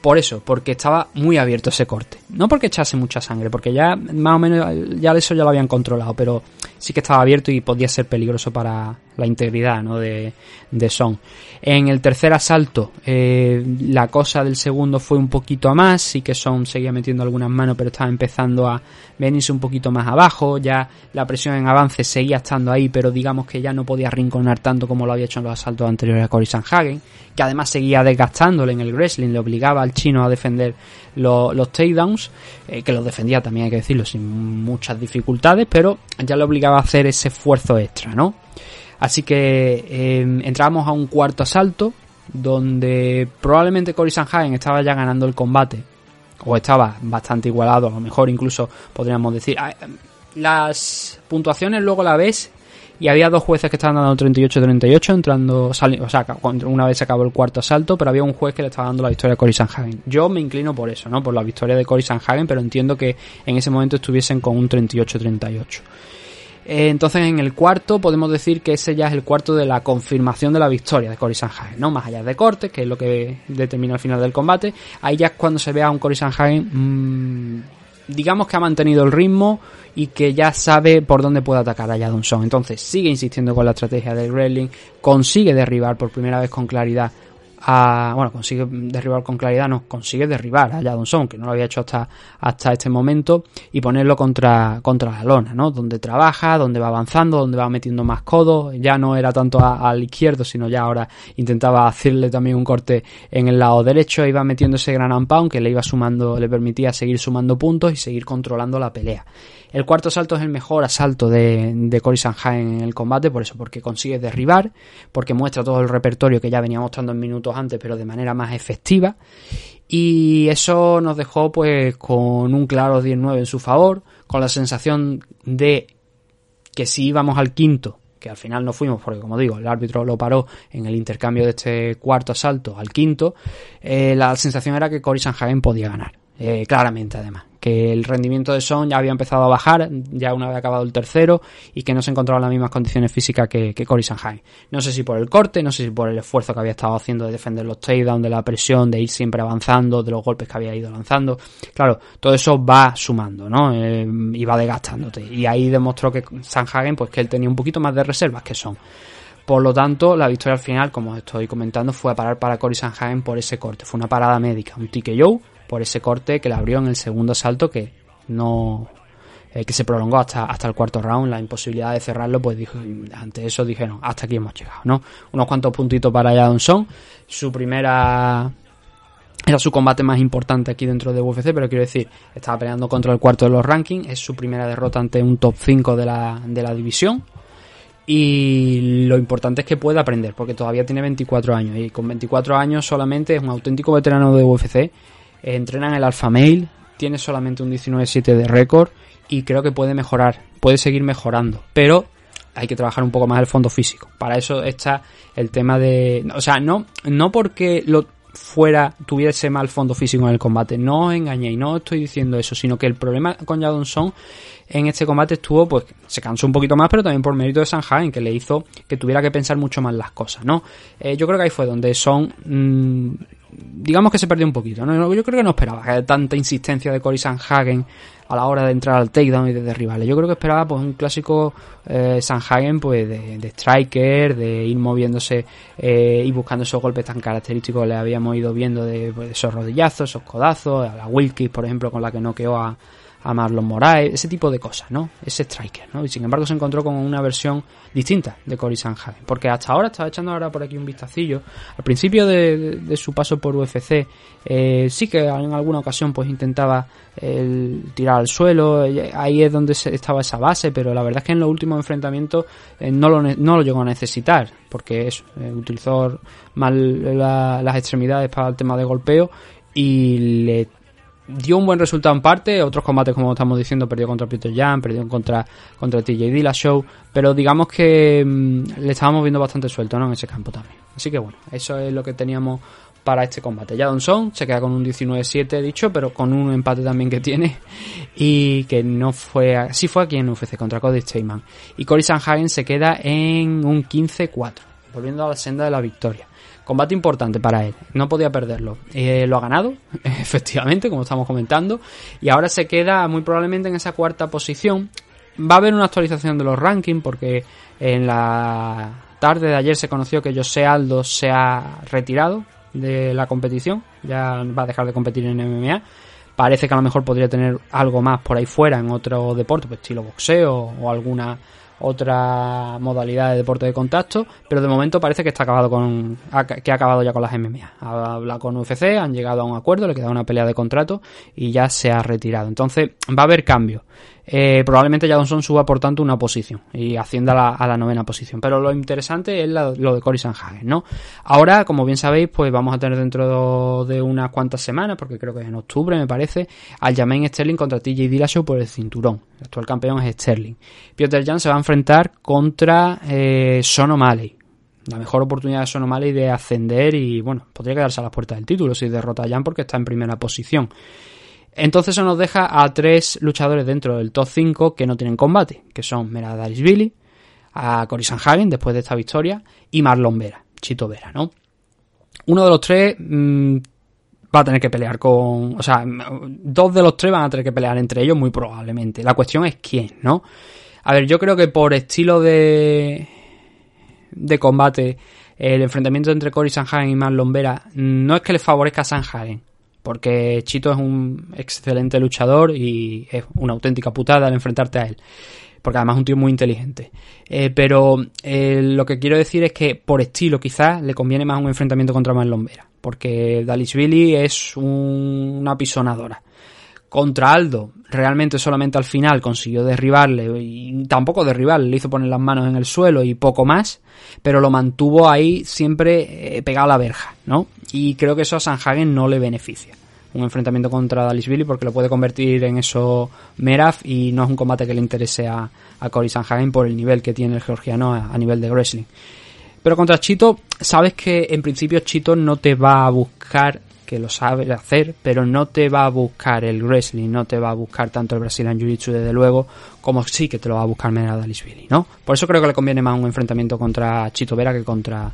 Por eso, porque estaba muy abierto ese corte. No porque echase mucha sangre, porque ya más o menos ya eso ya lo habían controlado, pero sí que estaba abierto y podía ser peligroso para la integridad ¿no? de, de Son. En el tercer asalto, eh, la cosa del segundo fue un poquito a más, sí que Son seguía metiendo algunas manos, pero estaba empezando a venirse un poquito más abajo, ya la presión en avance seguía estando ahí, pero digamos que ya no podía rinconar tanto como lo había hecho en los asaltos anteriores a Cory Sanhagen, que además seguía desgastándole en el wrestling, le obligaba al chino a defender los takedowns, eh, que los defendía también hay que decirlo sin muchas dificultades, pero ya le obligaba a hacer ese esfuerzo extra, ¿no? Así que eh, entramos a un cuarto asalto donde probablemente Cory Sanhagen estaba ya ganando el combate o estaba bastante igualado, a lo mejor incluso podríamos decir. Ah, las puntuaciones luego la ves y había dos jueces que estaban dando 38-38 entrando, o sea, una vez se acabó el cuarto asalto, pero había un juez que le estaba dando la victoria a Cory Sanhagen. Yo me inclino por eso, ¿no? Por la victoria de Cory Sanhagen, pero entiendo que en ese momento estuviesen con un 38-38. Eh, entonces en el cuarto podemos decir que ese ya es el cuarto de la confirmación de la victoria de Cory Sanhagen, ¿no? Más allá de cortes, que es lo que determina el final del combate. Ahí ya es cuando se ve a un Cory Sanhagen, mmm, digamos que ha mantenido el ritmo y que ya sabe por dónde puede atacar a Jadonson. Entonces sigue insistiendo con la estrategia del Wrestling, consigue derribar por primera vez con claridad bueno, consigue derribar con claridad, no, consigue derribar a Jadonson, que no lo había hecho hasta, hasta este momento, y ponerlo contra, contra la lona, ¿no? Donde trabaja, donde va avanzando, donde va metiendo más codos, ya no era tanto al izquierdo, sino ya ahora intentaba hacerle también un corte en el lado derecho, iba metiendo ese gran pound que le iba sumando, le permitía seguir sumando puntos y seguir controlando la pelea. El cuarto asalto es el mejor asalto de, de Cory Sanhagen en el combate, por eso, porque consigue derribar, porque muestra todo el repertorio que ya venía mostrando en minutos antes, pero de manera más efectiva. Y eso nos dejó pues con un claro 10-9 en su favor, con la sensación de que si íbamos al quinto, que al final no fuimos porque como digo el árbitro lo paró en el intercambio de este cuarto asalto al quinto eh, la sensación era que Cory Sanhagen podía ganar eh, claramente además que el rendimiento de Son ya había empezado a bajar, ya una vez acabado el tercero, y que no se encontraba en las mismas condiciones físicas que, que Cory Sanhagen. No sé si por el corte, no sé si por el esfuerzo que había estado haciendo de defender los takedowns, de la presión, de ir siempre avanzando, de los golpes que había ido lanzando. Claro, todo eso va sumando, ¿no? Eh, y va desgastándote. Y ahí demostró que Sanhagen, pues que él tenía un poquito más de reservas que Son. Por lo tanto, la victoria al final, como estoy comentando, fue a parar para Cory Sanhagen por ese corte. Fue una parada médica, un TKO por ese corte que le abrió en el segundo asalto que no eh, que se prolongó hasta, hasta el cuarto round, la imposibilidad de cerrarlo, pues dijo, ante eso dijeron, hasta aquí hemos llegado, ¿no? Unos cuantos puntitos para Jadonson, su primera era su combate más importante aquí dentro de UFC, pero quiero decir, estaba peleando contra el cuarto de los rankings, es su primera derrota ante un top 5 de la, de la división. Y lo importante es que puede aprender, porque todavía tiene 24 años. Y con 24 años solamente es un auténtico veterano de UFC entrena en el Alpha Mail, tiene solamente un 19-7 de récord y creo que puede mejorar, puede seguir mejorando, pero hay que trabajar un poco más el fondo físico. Para eso está el tema de, o sea, no no porque lo fuera tuviese mal fondo físico en el combate, no os engañéis, no estoy diciendo eso, sino que el problema con Jadon en este combate estuvo, pues se cansó un poquito más, pero también por mérito de Sanhagen, que le hizo que tuviera que pensar mucho más las cosas, ¿no? Eh, yo creo que ahí fue donde Son mm, digamos que se perdió un poquito. ¿no? Yo creo que no esperaba tanta insistencia de Cory Sanhagen a la hora de entrar al takedown y de derribarle. Yo creo que esperaba pues un clásico eh, Sanhagen pues de, striker, de ir moviéndose eh, y buscando esos golpes tan característicos que le habíamos ido viendo de, pues, esos rodillazos, esos codazos, a la Wilkis por ejemplo con la que noqueó a, a Marlon Moraes, ese tipo de cosas, ¿no? Ese striker, ¿no? Y sin embargo se encontró con una versión distinta de Cory Sanhagen, porque hasta ahora, estaba echando ahora por aquí un vistacillo, al principio de, su paso por UFC, eh, sí que en alguna ocasión pues intentaba tirar al suelo, ahí es donde estaba esa base, pero la verdad es que en los últimos enfrentamientos eh, no, lo, no lo llegó a necesitar, porque eso, eh, utilizó mal las extremidades para el tema de golpeo y le dio un buen resultado en parte, otros combates como estamos diciendo, perdió contra Peter Jan, perdió contra, contra TJ Show, pero digamos que mm, le estábamos viendo bastante suelto ¿no? en ese campo también. Así que bueno, eso es lo que teníamos para este combate. Ya Son se queda con un 19-7 dicho, pero con un empate también que tiene y que no fue, sí fue aquí en UFC contra Cody Steyman. Y Cory Sanhagen se queda en un 15-4, volviendo a la senda de la victoria. Combate importante para él, no podía perderlo. Eh, lo ha ganado, efectivamente, como estamos comentando, y ahora se queda muy probablemente en esa cuarta posición. Va a haber una actualización de los rankings porque en la tarde de ayer se conoció que José Aldo se ha retirado de la competición, ya va a dejar de competir en MMA. Parece que a lo mejor podría tener algo más por ahí fuera en otro deporte, pues estilo boxeo o alguna otra modalidad de deporte de contacto, pero de momento parece que está acabado con que ha acabado ya con las MMA. Ha hablado con UFC, han llegado a un acuerdo, le queda una pelea de contrato y ya se ha retirado. Entonces va a haber cambios. Eh, probablemente Johnson suba por tanto una posición y ascienda a la, novena posición. Pero lo interesante es lo de Cory Sanhagen, ¿no? Ahora, como bien sabéis, pues vamos a tener dentro de unas cuantas semanas, porque creo que en octubre me parece, al Jermaine Sterling contra TJ Dillashaw por el cinturón. El actual campeón es Sterling. Piotr Jan se va a enfrentar contra eh, Son. La mejor oportunidad de Son O'Malley de ascender y, bueno, podría quedarse a las puertas del título si derrota a Jan porque está en primera posición. Entonces eso nos deja a tres luchadores dentro del top 5 que no tienen combate, que son Meradaris Billy, a Cory Sanhagen después de esta victoria y Marlon Vera, Chito Vera, ¿no? Uno de los tres mm, va a tener que pelear con, o sea, dos de los tres van a tener que pelear entre ellos muy probablemente. La cuestión es quién, ¿no? A ver, yo creo que por estilo de de combate el enfrentamiento entre Cory Sanhagen y Marlon Vera no es que le favorezca a Sanhagen, porque Chito es un excelente luchador y es una auténtica putada al enfrentarte a él. Porque además es un tío muy inteligente. Eh, pero eh, lo que quiero decir es que por estilo quizás le conviene más un enfrentamiento contra Marlon Vera. Porque Billy es una pisonadora. Contra Aldo, realmente solamente al final consiguió derribarle y tampoco derribarle, le hizo poner las manos en el suelo y poco más, pero lo mantuvo ahí siempre eh, pegado a la verja, ¿no? Y creo que eso a Sanhagen no le beneficia. Un enfrentamiento contra Billy porque lo puede convertir en eso Meraf y no es un combate que le interese a, a Cory Sanhagen por el nivel que tiene el georgiano a nivel de wrestling. Pero contra Chito, sabes que en principio Chito no te va a buscar que lo sabe hacer, pero no te va a buscar el wrestling, no te va a buscar tanto el Brazilian Jiu-Jitsu desde luego, como sí que te lo va a buscar Dalishvili, ¿no? Por eso creo que le conviene más un enfrentamiento contra Chito Vera que contra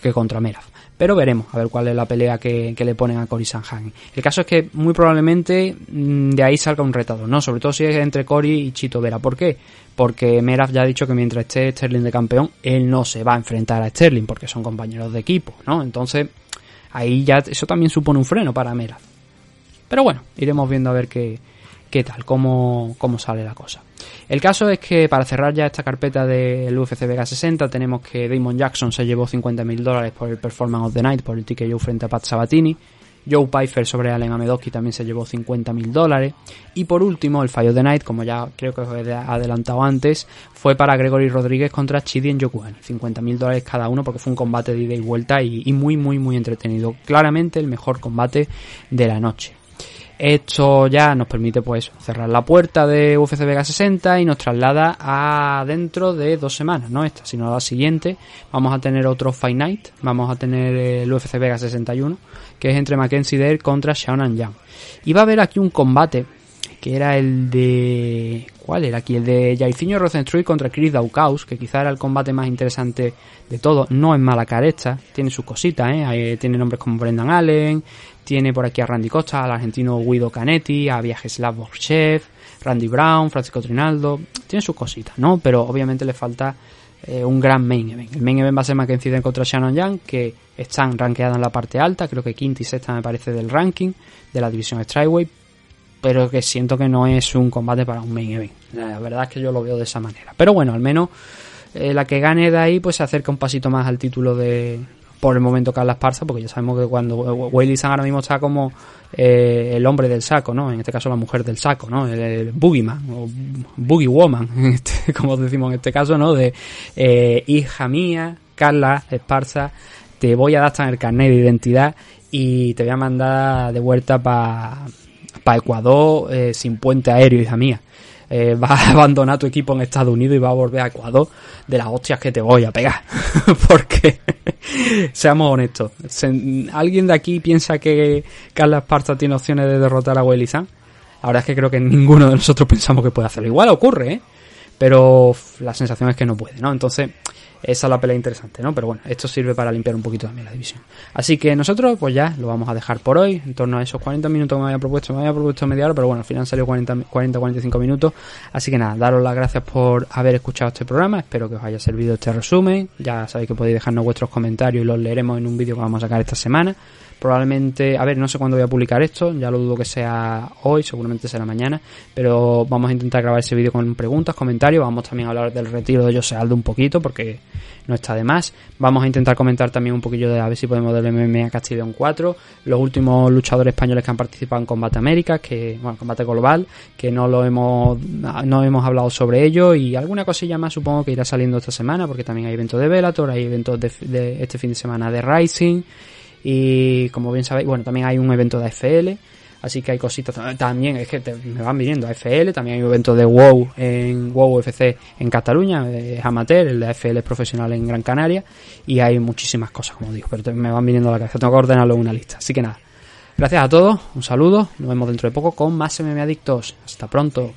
que contra Meraf. Pero veremos a ver cuál es la pelea que, le ponen a Cory Sanhagen. El caso es que muy probablemente mm, de ahí salga un retador, ¿no? Sobre todo si es entre Cory y Chito Vera. ¿Por qué? Porque Meraf ya ha dicho que mientras esté Sterling de campeón, él no se va a enfrentar a Sterling porque son compañeros de equipo, ¿no? Entonces ahí ya eso también supone un freno para Meraz. Pero bueno, iremos viendo a ver qué, qué tal, cómo, cómo sale la cosa. El caso es que para cerrar ya esta carpeta del UFC Vega 60 tenemos que Damon Jackson se llevó 50.000 dólares por el Performance of the Night, por el TKO frente a Pat Sabatini. Joe Pfeiffer sobre Allen Amedowski también se llevó 50.000 dólares. Y por último, el fallo de Night, como ya creo que os he adelantado antes, fue para Gregory Rodríguez contra Chidi en Yokuani. 50.000 dólares cada uno porque fue un combate de ida y vuelta y muy, muy, muy entretenido. Claramente el mejor combate de la noche. Esto ya nos permite pues cerrar la puerta de UFC Vega 60 y nos traslada a dentro de dos semanas, no esta, sino la siguiente. Vamos a tener otro Fight Night, vamos a tener el UFC Vega 61, que es entre Mackenzie Dare contra Xiaonan Yang. Y va a haber aquí un combate que era el de... ¿Cuál era aquí? El de Jairzinho Rosenstruy contra Chris Daukaus, que quizá era el combate más interesante de todo. No es mala carecha, tiene sus cositas, ¿eh? Tiene nombres como Brendan Allen, tiene por aquí a Randy Costa, al argentino Guido Canetti, a Viajeslav Borchev, Randy Brown, Francisco Trinaldo. Tiene sus cositas, ¿no? Pero obviamente le falta eh, un gran main event. El main event va a ser Mackenzie contra Shannon Young, que están rankeados en la parte alta, creo que quinta y sexta me parece del ranking de la división Strikeway, pero que siento que no es un combate para un main event. La verdad es que yo lo veo de esa manera. Pero bueno, al menos eh, la que gane de ahí pues se acerca un pasito más al título de, por el momento Carla Esparza, porque ya sabemos que cuando Wiley San ahora mismo está como eh, el hombre del saco, ¿no? En este caso la mujer del saco, ¿no? El, boogeyman o boogie woman, este, como decimos en este caso, ¿no? De eh, hija mía, Carla Esparza, te voy a dar hasta el carnet de identidad y te voy a mandar de vuelta para pa Ecuador eh, sin puente aéreo, hija mía. Eh, va a abandonar tu equipo en Estados Unidos y va a volver a Ecuador de las hostias que te voy a pegar. Porque, seamos honestos, ¿alguien de aquí piensa que Carla Esparza tiene opciones de derrotar a? La verdad es que creo que ninguno de nosotros pensamos que puede hacerlo. Igual ocurre, ¿eh? Pero la sensación es que no puede, ¿no? Entonces, esa es la pelea interesante, ¿no? Pero bueno, esto sirve para limpiar un poquito también la división. Así que nosotros, pues ya lo vamos a dejar por hoy, en torno a esos 40 minutos que me había propuesto. Me había propuesto media hora, pero bueno, al final salió 40-45 minutos. Así que nada, daros las gracias por haber escuchado este programa. Espero que os haya servido este resumen. Ya sabéis que podéis dejarnos vuestros comentarios y los leeremos en un vídeo que vamos a sacar esta semana. Probablemente, a ver, no sé cuándo voy a publicar esto, ya lo dudo que sea hoy, seguramente será mañana, pero vamos a intentar grabar ese vídeo con preguntas, comentarios, vamos también a hablar del retiro de José Aldo un poquito, porque no está de más. Vamos a intentar comentar también un poquillo de a ver si podemos del MMA Castellón 4, los últimos luchadores españoles que han participado en Combate América, que, bueno, Combate Global, que no lo hemos, no hemos hablado sobre ello. Y alguna cosilla más supongo que irá saliendo esta semana, porque también hay eventos de Bellator, hay eventos de, de este fin de semana de Rising, y como bien sabéis, bueno, también hay un evento de AFL, Así que hay cositas también, es que me van viniendo AFL, también hay un evento de WoW en WoW FC en Cataluña, eh, es amateur, el de AFL es profesional en Gran Canaria y hay muchísimas cosas, como digo, pero me van viniendo a la cabeza, tengo que ordenarlo en una lista. Así que nada, gracias a todos, un saludo, nos vemos dentro de poco con más MM Adictos. Hasta pronto.